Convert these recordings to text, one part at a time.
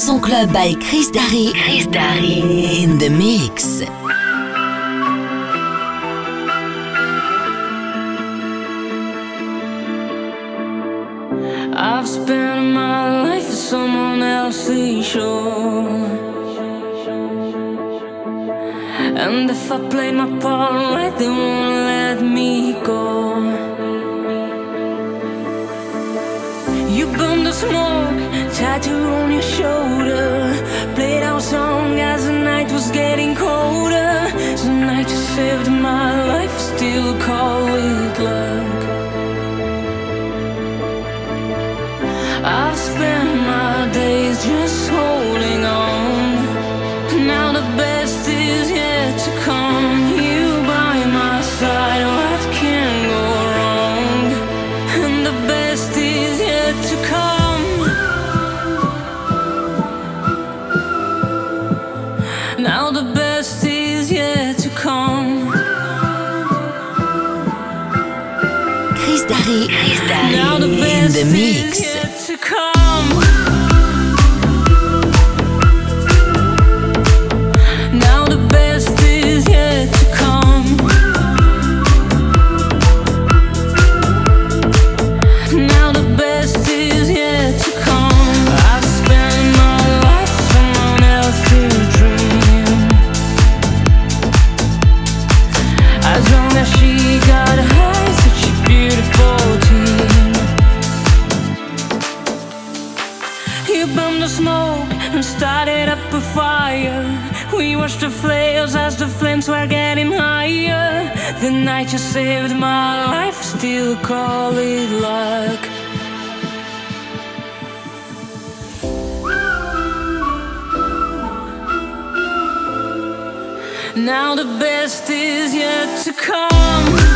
Son club by Chris Darry. Chris Darry in the mix. I've spent my life at someone else's shore. And if I play my part right, they won't tattoo on your shoulder. Played our song as the night was getting colder. Tonight you saved Chris Darry. Now the Darry in the mix. The were getting higher. The night you saved my life, still call it luck. Now the best is yet to come.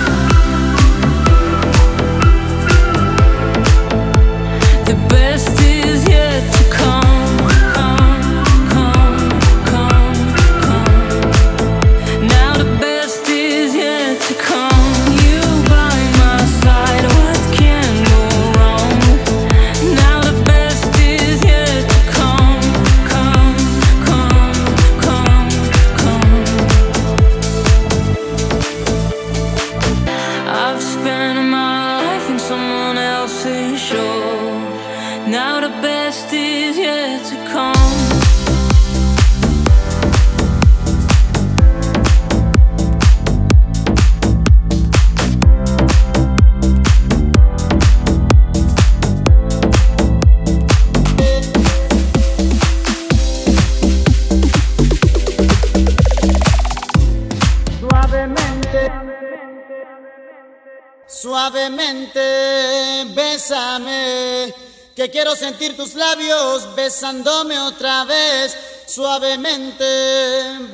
Suavemente, bésame, que quiero sentir tus labios besándome otra vez. Suavemente,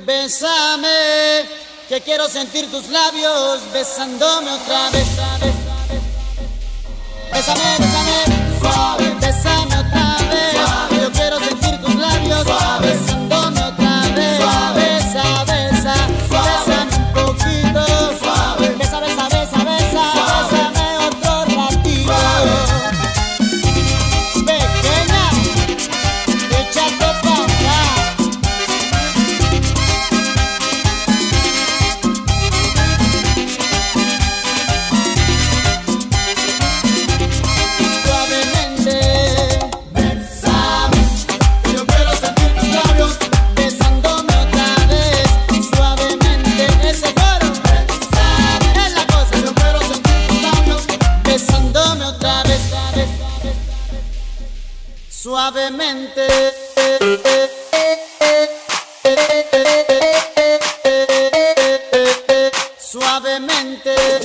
bésame, que quiero sentir tus labios besándome otra vez. Bésame, bésame, suave, bésame otra vez. Yo quiero sentir tus labios besándome Suavemente. Suavemente.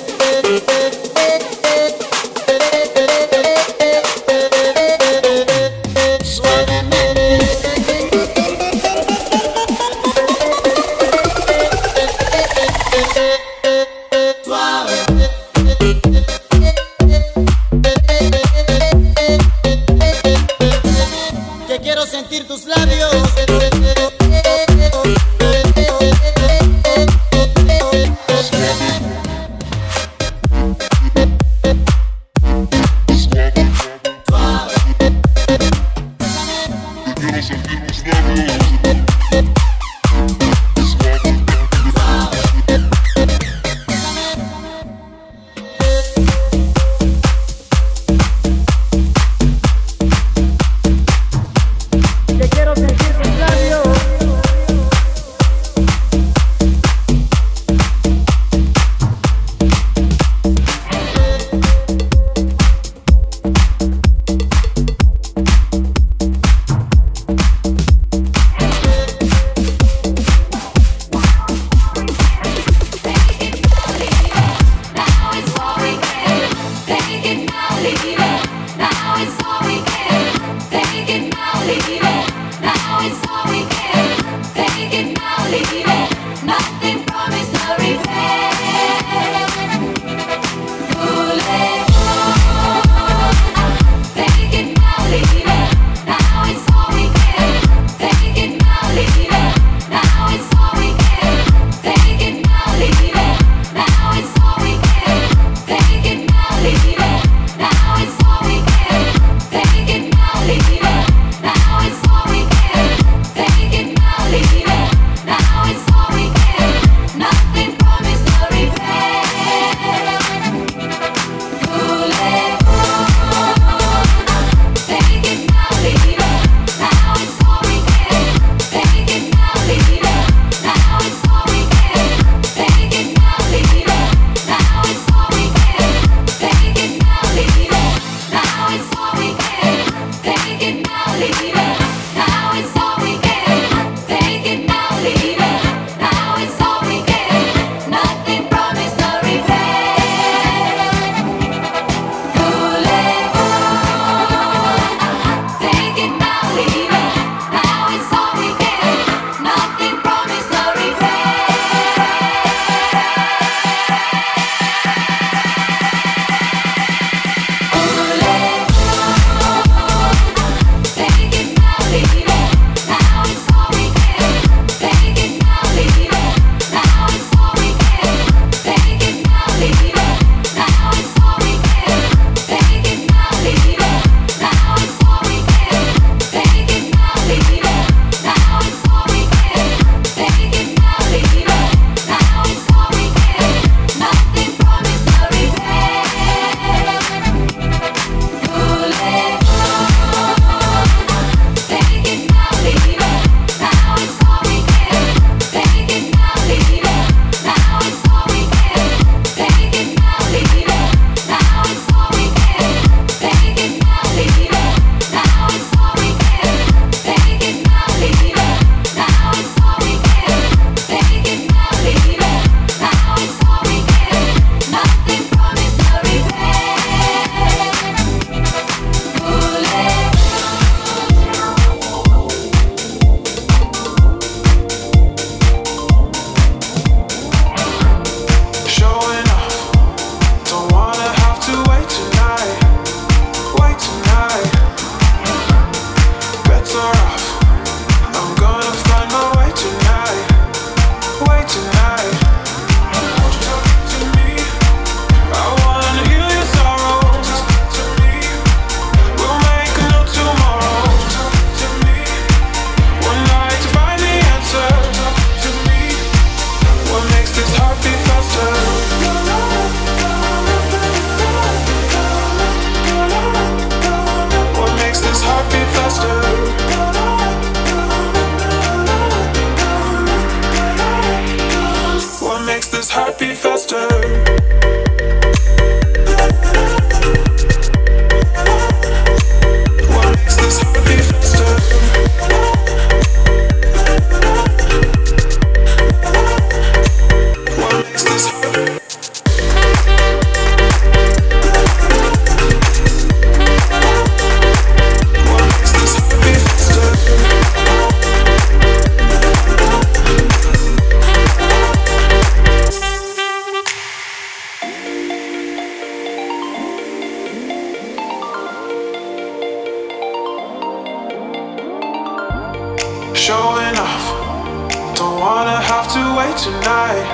have to wait tonight,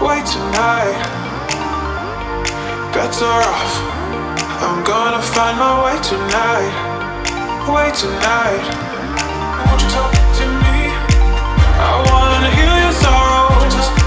wait tonight. Better off, I'm gonna find my way tonight, Wait tonight. Won't you talk to me? I wanna heal your sorrows.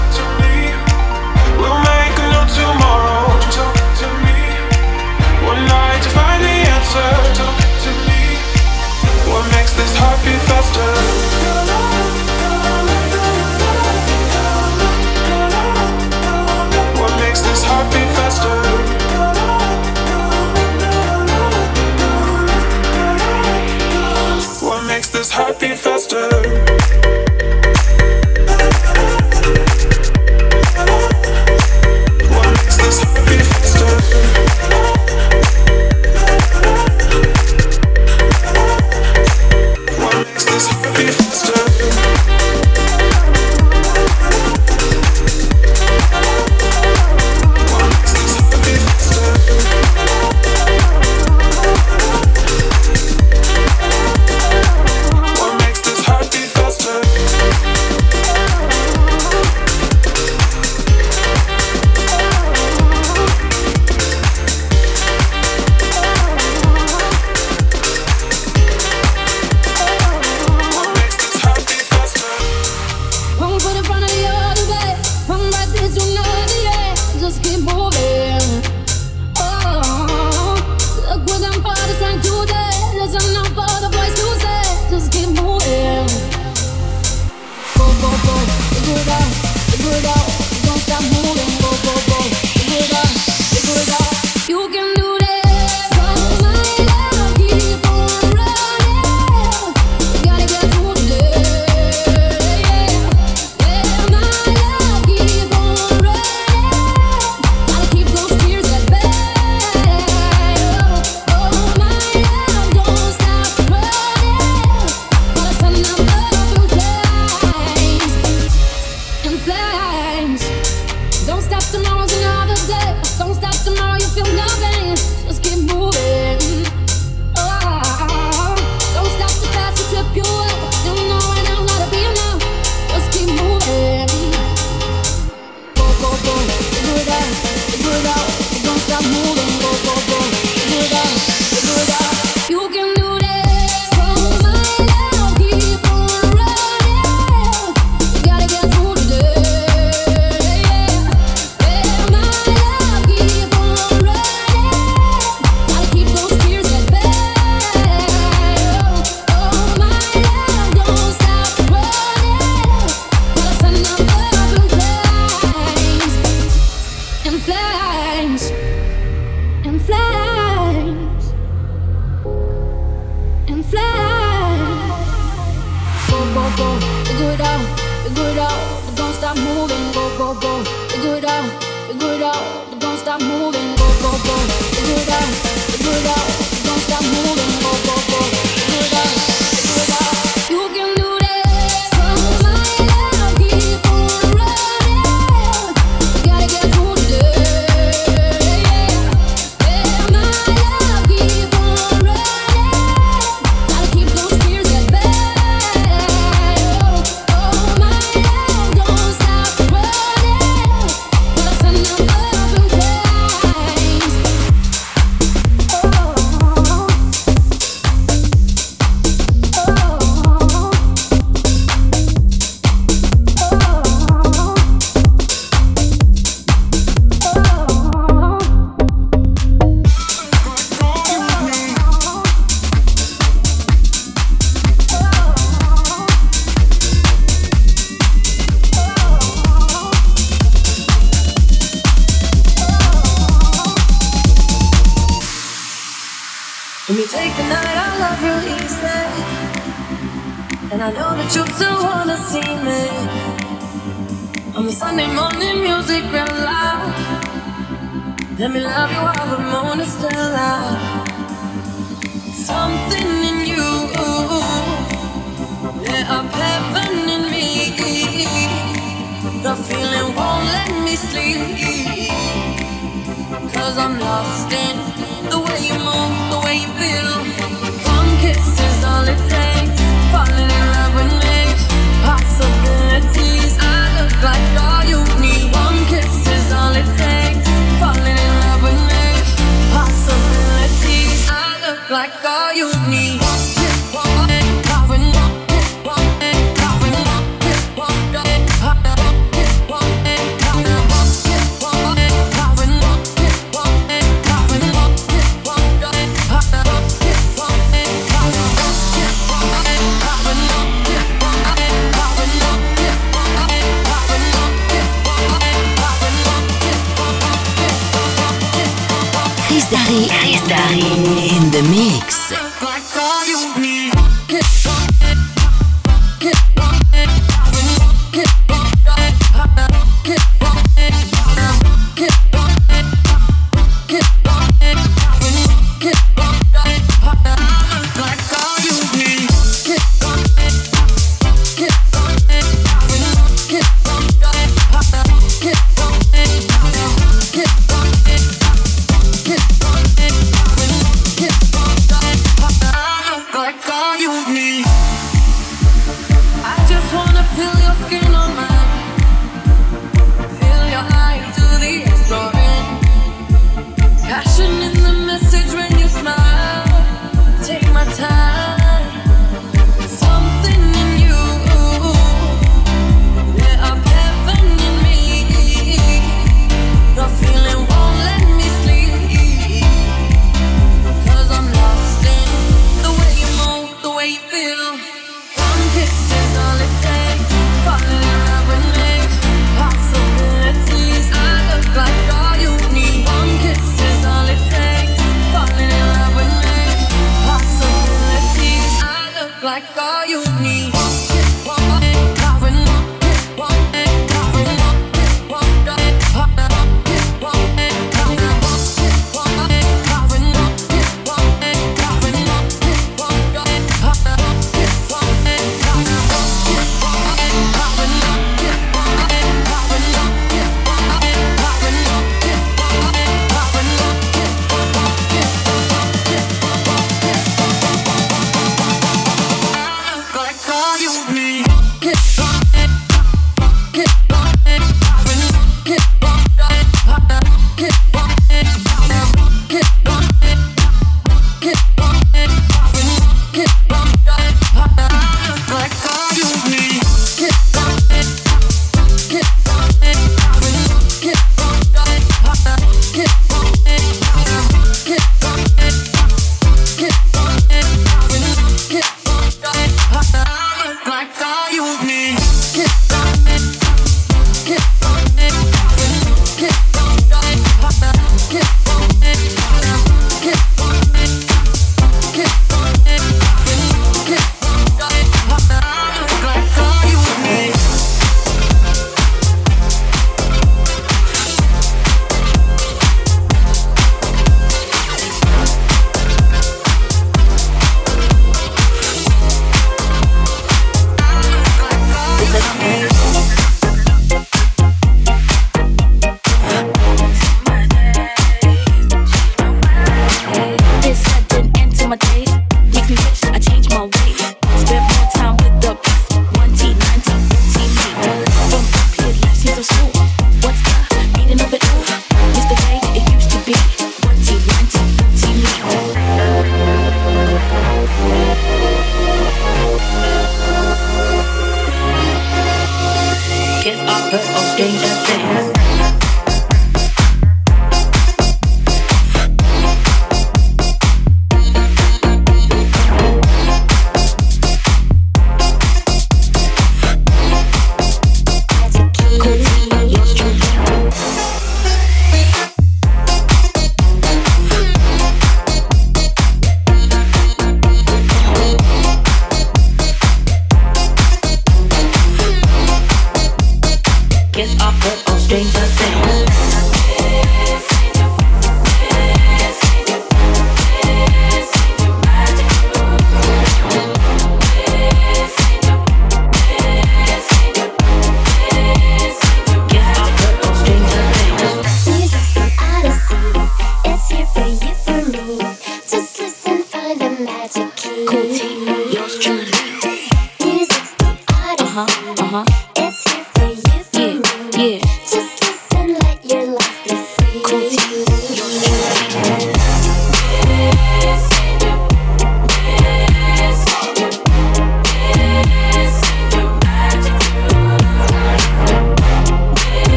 like all you need.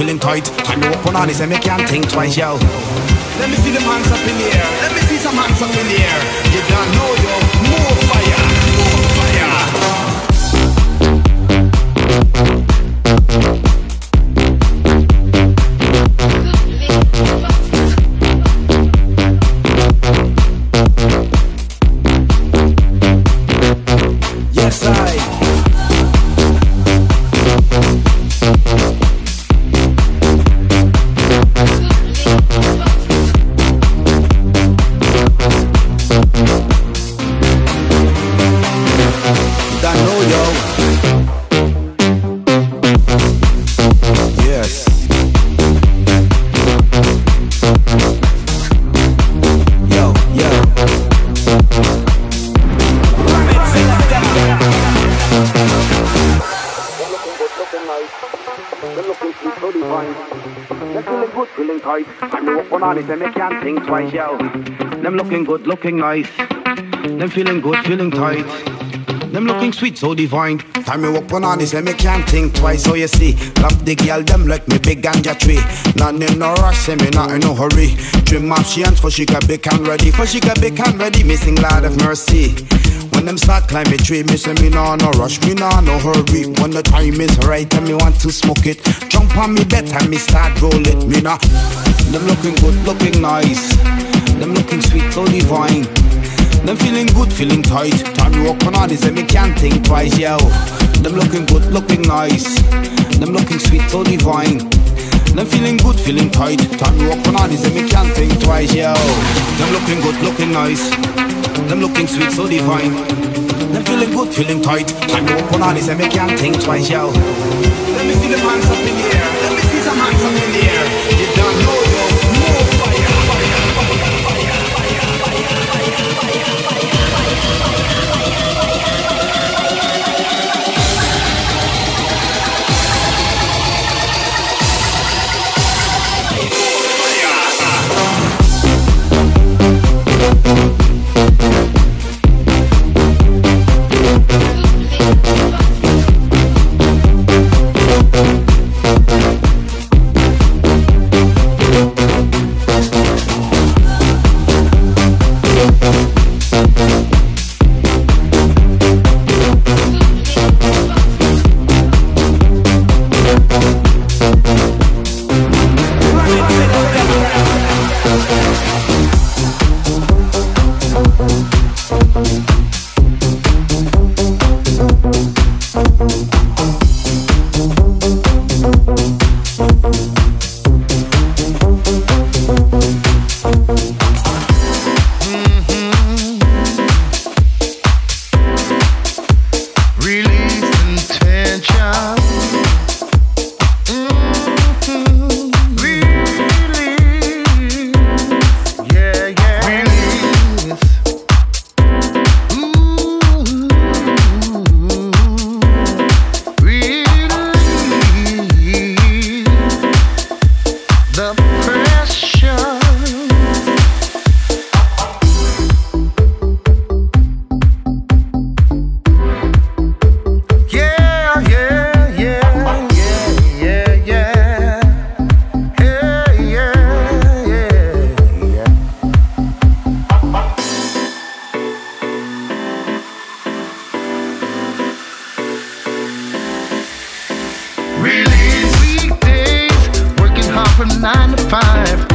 Feeling tight. Time to open on this and make can't think twice, yo. Let me see them hands up in the air. Let me see some hands up in the air. Looking nice. Them feeling good, feeling tight. Them looking sweet, so divine. Time me up on this and me can't think twice. So you see, love the girl, them like me big ganja tree. None in no rush, say me not in no hurry. Trim off she hands for she got big and ready. For she got big and ready, missing Lord of mercy. When them start climbing tree, me say me nah no rush, me nah no hurry. When the time is right and me want to smoke it, jump on me bed and me start roll it. Me nah. Them looking good, looking nice. Them looking sweet, so divine. Them feeling good, feeling tight. Time to walk on this and me can't think twice, yo. Them looking good, looking nice. Them looking sweet, so divine. Them feeling good, feeling tight. Time to walk on this and me can't think twice, yo. Them looking good, looking nice. Them looking sweet, so divine. Them feeling good, feeling tight. Time to walk on this and me can't think twice, yo. Let me see them hands up in the air. Let me see some hands up in the air. You don't know, nine to five,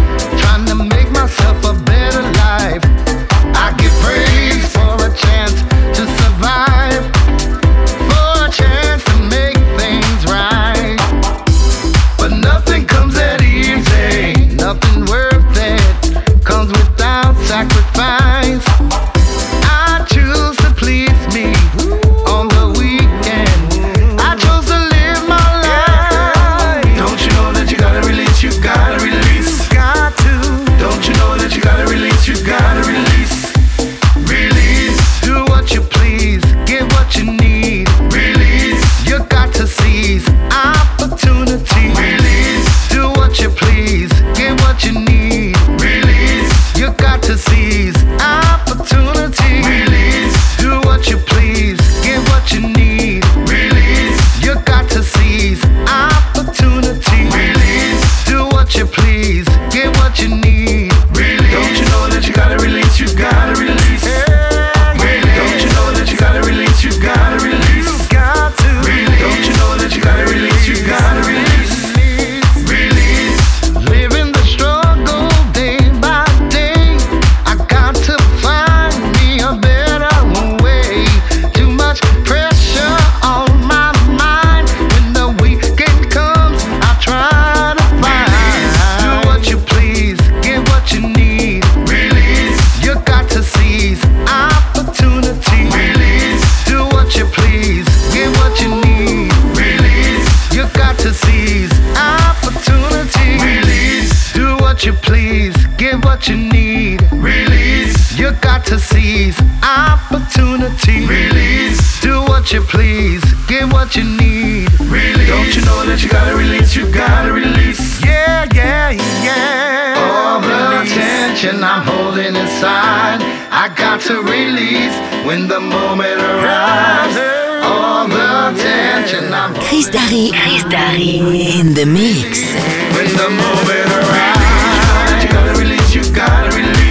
fantasies, opportunity. Release. Do what you please, get what you need. Release. Don't you know that you gotta release? You gotta release. Yeah, yeah, yeah. All the tension I'm holding inside, I got to release when the moment arrives. All the tension I'm Chris Darry, Chris Darry in the mix. When the moment arrives, you gotta release. You gotta release.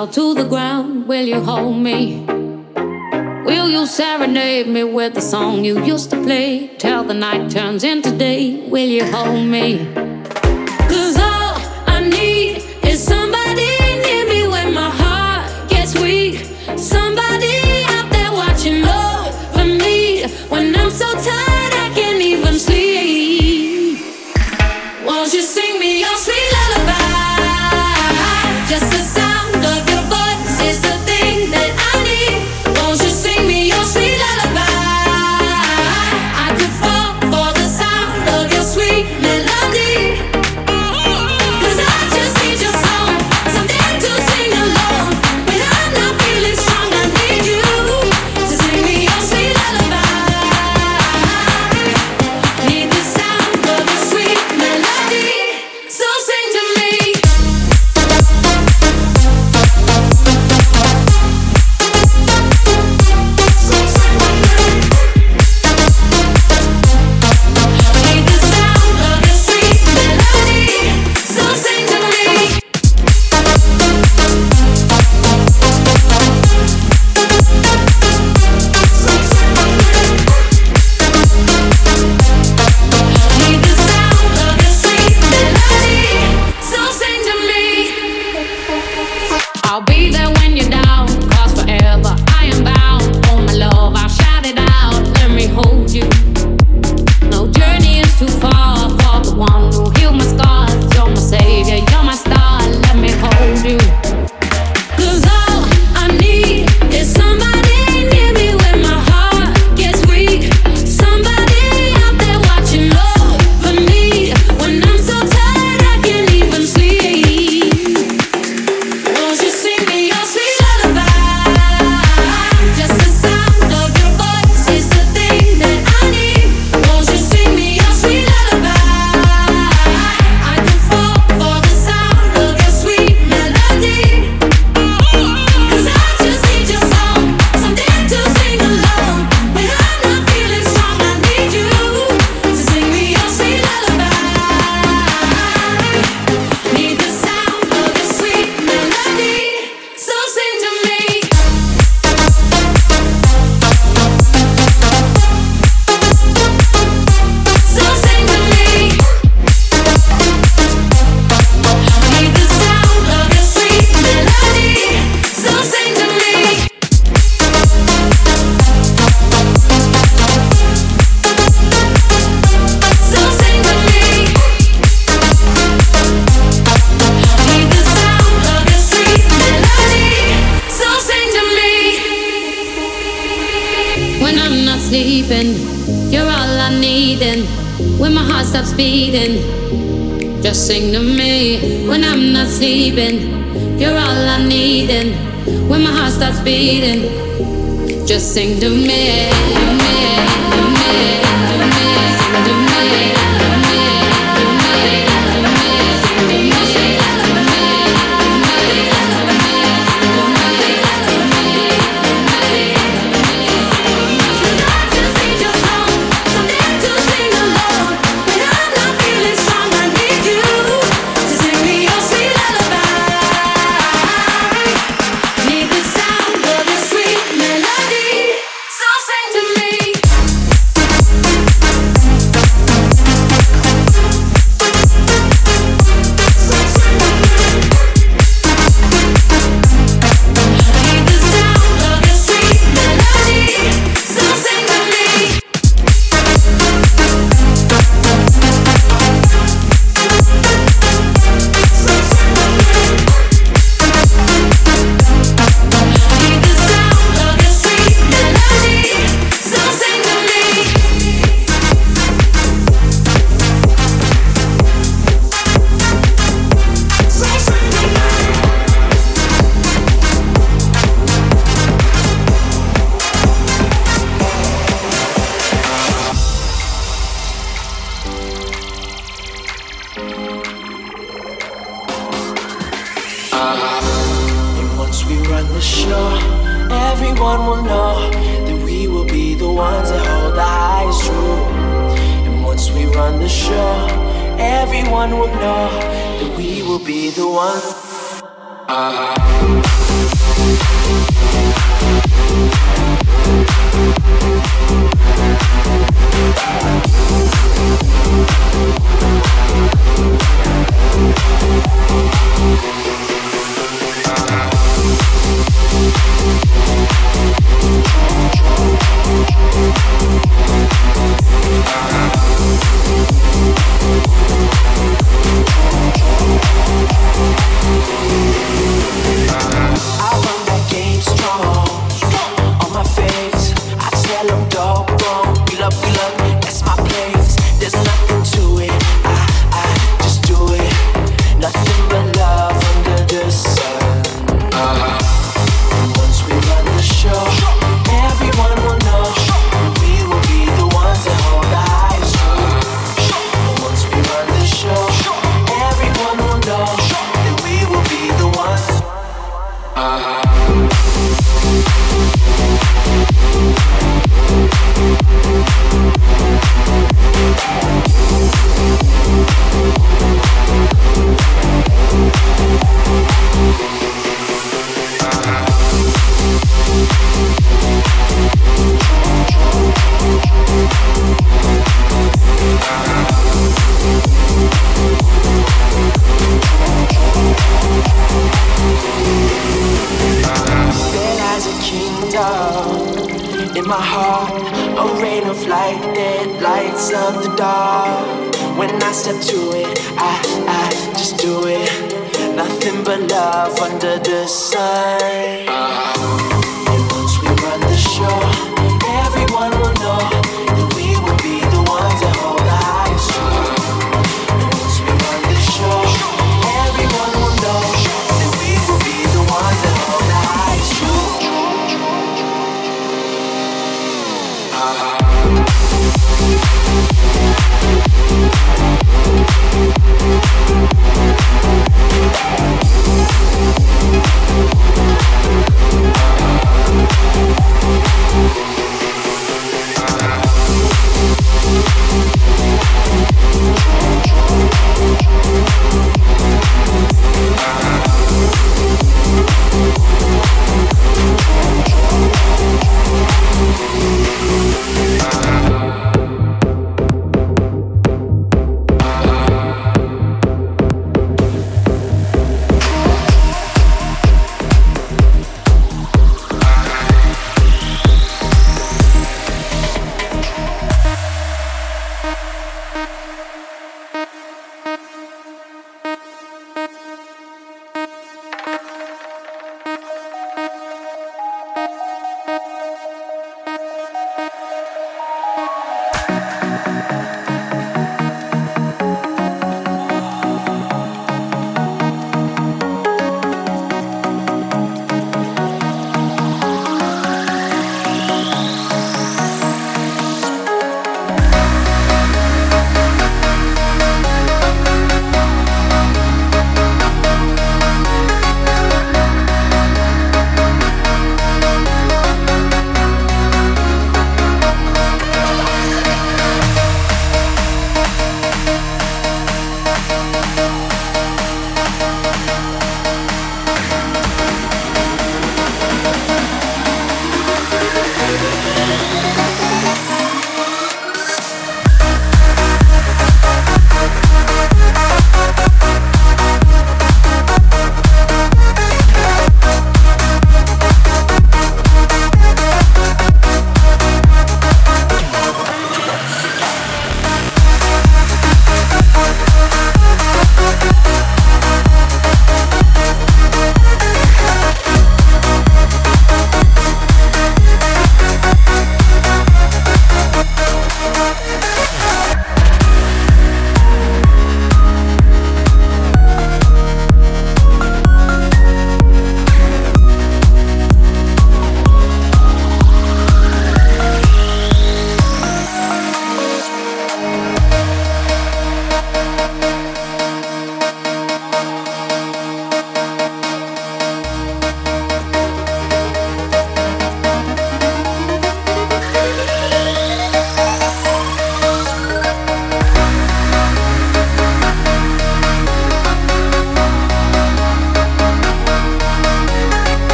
fell to the ground, will you hold me? Will you serenade me with the song you used to play? Till the night turns into day, will you hold me?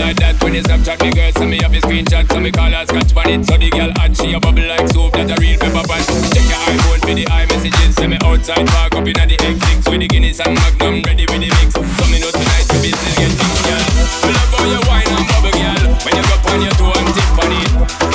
Me Snapchat, me girl send me up a screenshot, so me call her scratch on it. So the girl hot, she a bubble like soap, that a real pepper pan. Check your iPhone for the iMessages, send me outside park up inna the X6 with the Guinness and Magnum, ready with the mix. So me know tonight we business get things, girl. Me love how you wine and bubble, girl. When you go on your toe and tip on it,